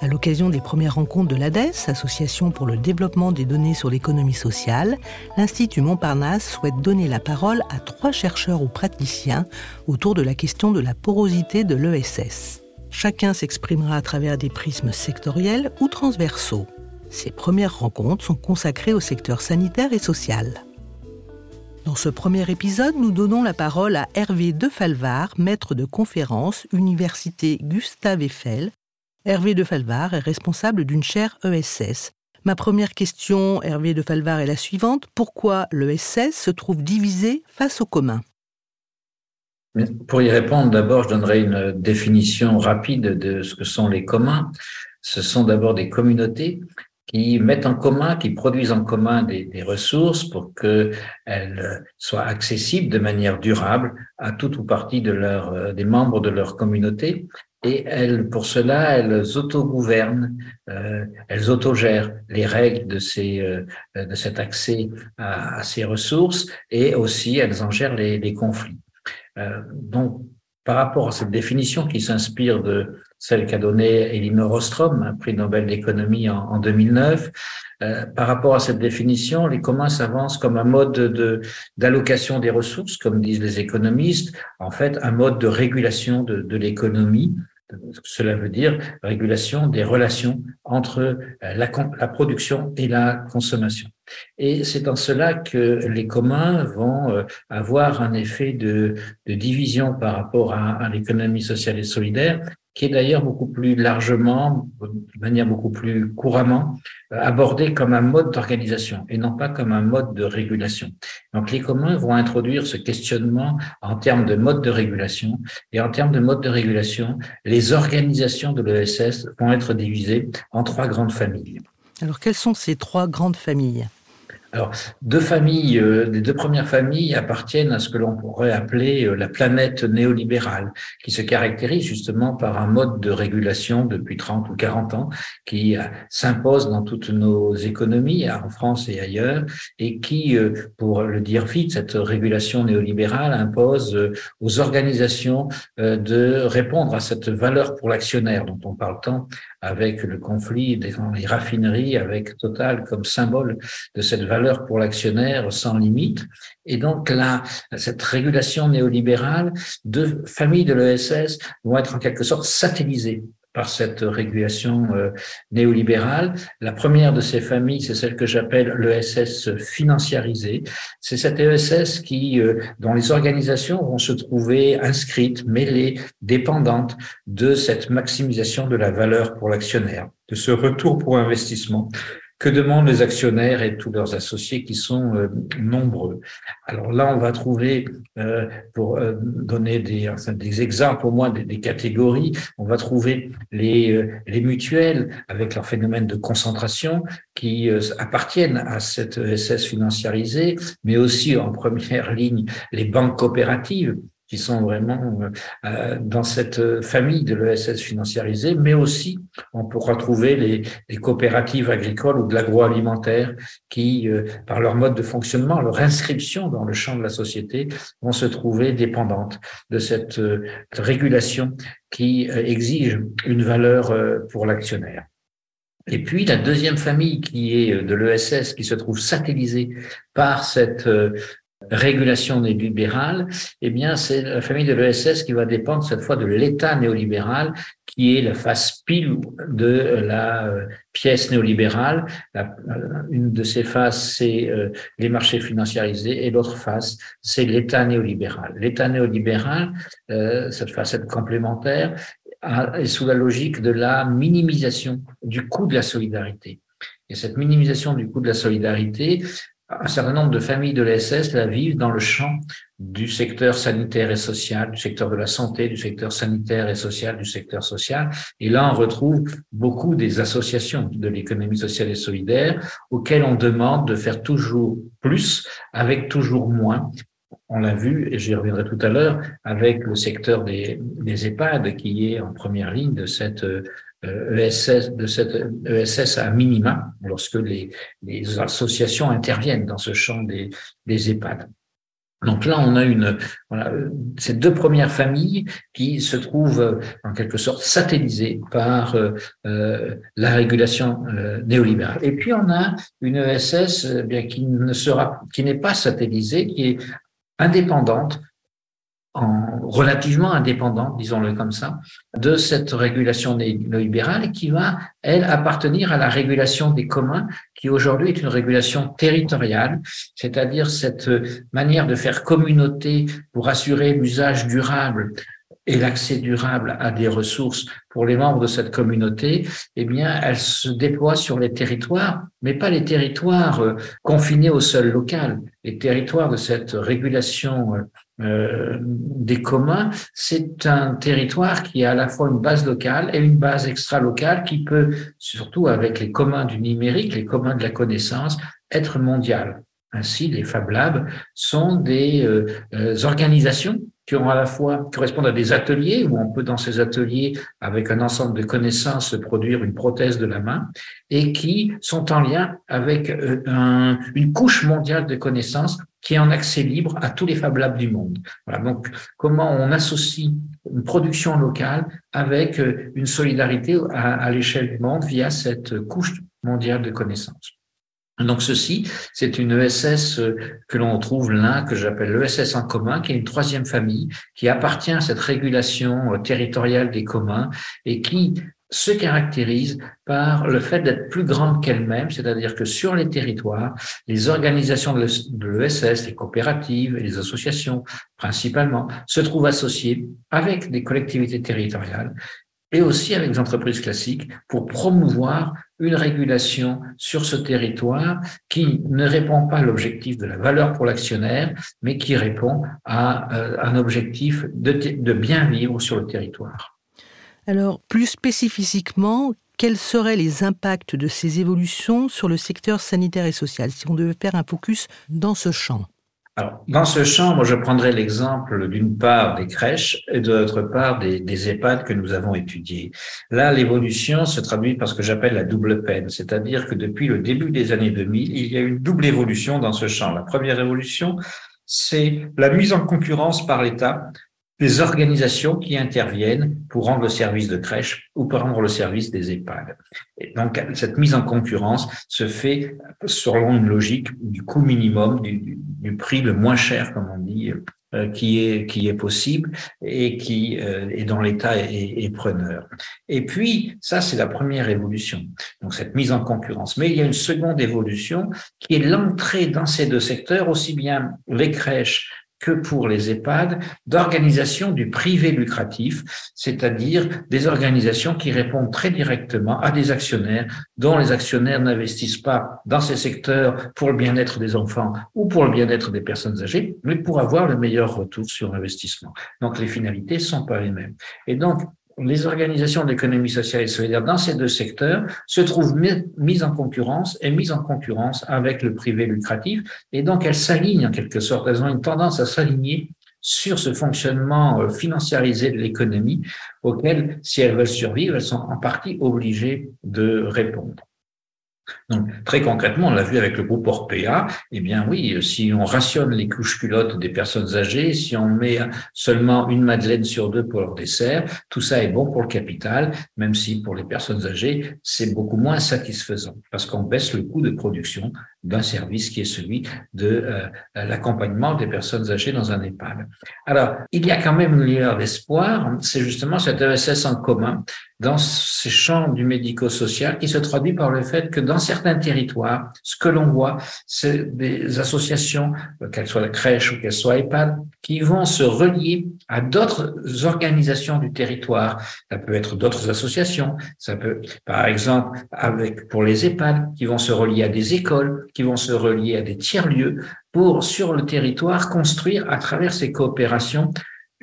À l'occasion des premières rencontres de l'ADES, Association pour le développement des données sur l'économie sociale, l'Institut Montparnasse souhaite donner la parole à trois chercheurs ou praticiens autour de la question de la porosité de l'ESS. Chacun s'exprimera à travers des prismes sectoriels ou transversaux. Ces premières rencontres sont consacrées au secteur sanitaire et social. Dans ce premier épisode, nous donnons la parole à Hervé Defalvar, maître de conférence, Université Gustave Eiffel, Hervé de Falvar est responsable d'une chaire ESS. Ma première question, Hervé de Falvar, est la suivante. Pourquoi l'ESS se trouve divisé face au commun? Pour y répondre, d'abord, je donnerai une définition rapide de ce que sont les communs. Ce sont d'abord des communautés qui mettent en commun, qui produisent en commun des, des ressources pour qu'elles soient accessibles de manière durable à tout ou partie de leur, des membres de leur communauté et elles, pour cela, elles autogouvernent, euh, elles autogèrent les règles de, ces, euh, de cet accès à, ces ressources et aussi elles en gèrent les, les conflits. Euh, donc, par rapport à cette définition qui s'inspire de celle qu'a donnée Elinor Ostrom, prix Nobel d'économie en, en, 2009, euh, par rapport à cette définition, les communs s'avancent comme un mode de, d'allocation des ressources, comme disent les économistes, en fait un mode de régulation de, de l'économie. Cela veut dire régulation des relations entre euh, la, la production et la consommation. Et c'est en cela que les communs vont euh, avoir un effet de, de division par rapport à, à l'économie sociale et solidaire qui est d'ailleurs beaucoup plus largement, de manière beaucoup plus couramment, euh, abordé comme un mode d'organisation et non pas comme un mode de régulation. Donc les communs vont introduire ce questionnement en termes de mode de régulation et en termes de mode de régulation, les organisations de l'ESS vont être divisées en trois grandes familles. Alors quelles sont ces trois grandes familles? Alors, deux familles, euh, les deux premières familles appartiennent à ce que l'on pourrait appeler euh, la planète néolibérale, qui se caractérise justement par un mode de régulation depuis 30 ou 40 ans, qui euh, s'impose dans toutes nos économies, en France et ailleurs, et qui, pour le dire vite, cette régulation néolibérale impose aux organisations de répondre à cette valeur pour l'actionnaire dont on parle tant avec le conflit des raffineries, avec Total comme symbole de cette valeur pour l'actionnaire sans limite. Et donc là, cette régulation néolibérale, deux familles de l'ESS vont être en quelque sorte satellisées par cette régulation euh, néolibérale. La première de ces familles, c'est celle que j'appelle l'ESS financiarisée. C'est cette ESS qui, euh, dont les organisations vont se trouver inscrites, mêlées, dépendantes de cette maximisation de la valeur pour l'actionnaire, de ce retour pour investissement que demandent les actionnaires et tous leurs associés qui sont euh, nombreux? Alors là, on va trouver, euh, pour euh, donner des, des, exemples au moins des, catégories, on va trouver les, euh, les mutuelles avec leur phénomène de concentration qui euh, appartiennent à cette ESS financiarisée, mais aussi en première ligne les banques coopératives qui sont vraiment euh, dans cette famille de l'ESS financiarisée, mais aussi on pourra trouver les, coopératives agricoles ou de l'agroalimentaire qui, euh, par leur mode de fonctionnement, leur inscription dans le champ de la société, vont se trouver dépendantes de cette euh, régulation qui euh, exige une valeur euh, pour l'actionnaire. Et puis la deuxième famille qui est de l'ESS, qui se trouve satellisée par cette régulation néolibérale, eh bien, c'est la famille de l'ESS qui va dépendre cette fois de l'État néolibéral, qui est la face pile de la euh, pièce néolibérale. La, une de ces faces, c'est euh, les marchés financiarisés, et l'autre face, c'est l'État néolibéral. L'État néolibéral, euh, cette facette complémentaire, est sous la logique de la minimisation du coût de la solidarité. Et cette minimisation du coût de la solidarité un certain nombre de familles de l'ESS la vivent dans le champ du secteur sanitaire et social, du secteur de la santé, du secteur sanitaire et social, du secteur social. Et là, on retrouve beaucoup des associations de l'économie sociale et solidaire auxquelles on demande de faire toujours plus avec toujours moins on l'a vu, et j'y reviendrai tout à l'heure, avec le secteur des, des EHPAD qui est en première ligne de cette ESS, euh, de cette ESS à minima lorsque les, les associations interviennent dans ce champ des, des EHPAD. Donc là, on a une, voilà, ces deux premières familles qui se trouvent en quelque sorte satellisées par euh, la régulation euh, néolibérale. Et puis on a une ESS eh bien qui ne sera, qui n'est pas satellisée, qui est indépendante en, relativement indépendante, disons-le comme ça, de cette régulation néolibérale qui va, elle, appartenir à la régulation des communs, qui aujourd'hui est une régulation territoriale, c'est-à-dire cette manière de faire communauté pour assurer l'usage durable et l'accès durable à des ressources pour les membres de cette communauté, eh bien, elle se déploie sur les territoires, mais pas les territoires euh, confinés au sol local. Les territoires de cette régulation euh, des communs, c'est un territoire qui a à la fois une base locale et une base extra-locale qui peut, surtout avec les communs du numérique, les communs de la connaissance, être mondial. Ainsi, les Fab Labs sont des euh, euh, organisations qui ont à la fois correspondent à des ateliers où on peut dans ces ateliers avec un ensemble de connaissances produire une prothèse de la main et qui sont en lien avec une couche mondiale de connaissances qui est en accès libre à tous les Fab Labs du monde. Voilà, donc comment on associe une production locale avec euh, une solidarité à, à l'échelle du monde via cette couche mondiale de connaissances. Donc ceci, c'est une ESS euh, que l'on trouve là, que j'appelle l'ESS en commun, qui est une troisième famille, qui appartient à cette régulation euh, territoriale des communs et qui se caractérise par le fait d'être plus grande qu'elle-même, c'est-à-dire que sur les territoires, les organisations de l'ESS, les coopératives et les associations principalement, se trouvent associées avec des collectivités territoriales et aussi avec les entreprises classiques pour promouvoir une régulation sur ce territoire qui ne répond pas à l'objectif de la valeur pour l'actionnaire, mais qui répond à euh, un objectif de bien vivre sur le territoire. Alors, plus spécifiquement, quels seraient les impacts de ces évolutions sur le secteur sanitaire et social, si on devait faire un focus dans ce champ? Alors, dans ce champ, moi, je prendrais l'exemple d'une part des crèches et de l'autre part des, des, EHPAD que nous avons étudiés. Là, l'évolution se traduit par ce que j'appelle la double peine, c'est-à-dire que depuis le début des années 2000, il y a une double évolution dans ce champ. La première évolution, c'est la mise en concurrence par l'État des organisations qui interviennent pour rendre le service de crèche ou pour rendre le service des EHPAD. Et donc, cette mise en concurrence se fait selon une logique du coût minimum, du, prix le moins cher, comme on dit, euh, qui est qui est possible et qui euh, est dont l'État est, est, preneur. Et puis ça c'est la première évolution. Donc cette mise en concurrence. Mais il y a une seconde évolution qui est l'entrée dans ces deux secteurs aussi bien les crèches que pour les EHPAD d'organisations du privé lucratif, c'est-à-dire des organisations qui répondent très directement à des actionnaires dont les actionnaires n'investissent pas dans ces secteurs pour le bien-être des enfants ou pour le bien-être des personnes âgées, mais pour avoir le meilleur retour sur investissement. Donc les finalités sont pas les mêmes. Et donc les organisations d'économie sociale et solidaire dans ces deux secteurs se trouvent mises en concurrence et mises en concurrence avec le privé lucratif. Et donc, elles s'alignent en quelque sorte. Elles ont une tendance à s'aligner sur ce fonctionnement euh, financiarisé de l'économie auquel, si elles veulent survivre, elles sont en partie obligées de répondre. Donc, très concrètement, on l'a vu avec le groupe Orpea, eh bien oui, si on rationne les couches culottes des personnes âgées, si on met seulement une madeleine sur deux pour leur dessert, tout ça est bon pour le capital, même si pour les personnes âgées, c'est beaucoup moins satisfaisant parce qu'on baisse le coût de production d'un service qui est celui de euh, l'accompagnement des personnes âgées dans un EHPAD. Alors, il y a quand même une lueur d'espoir, c'est justement cette ESS en commun dans ces champs du médico-social qui se traduit par le fait que dans certains territoires, ce que l'on voit, c'est des associations, qu'elles soient la crèche ou qu'elles soient EHPAD, qui vont se relier à d'autres organisations du territoire. Ça peut être d'autres associations, ça peut, par exemple, avec, pour les EHPAD, qui vont se relier à des écoles, qui vont se relier à des tiers-lieux pour, sur le territoire, construire à travers ces coopérations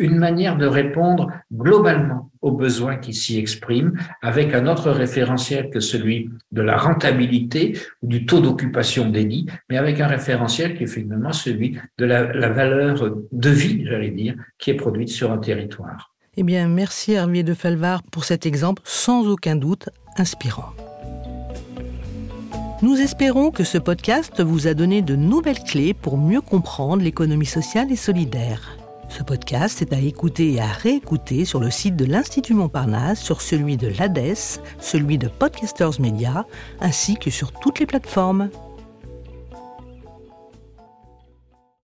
une manière de répondre globalement aux besoins qui s'y expriment avec un autre référentiel que celui de la rentabilité ou du taux d'occupation des lits, mais avec un référentiel qui est finalement celui de la, valeur de vie, j'allais dire, qui est produite sur un territoire. Eh bien, merci Hervé de Falvar pour cet exemple sans aucun doute inspirant. Nous espérons que ce podcast vous a donné de nouvelles clés pour mieux comprendre l'économie sociale et solidaire. Ce podcast est à écouter et à réécouter sur le site de l'Institut Montparnasse, sur celui de l'ADES, celui de Podcasters Media, ainsi que sur toutes les plateformes.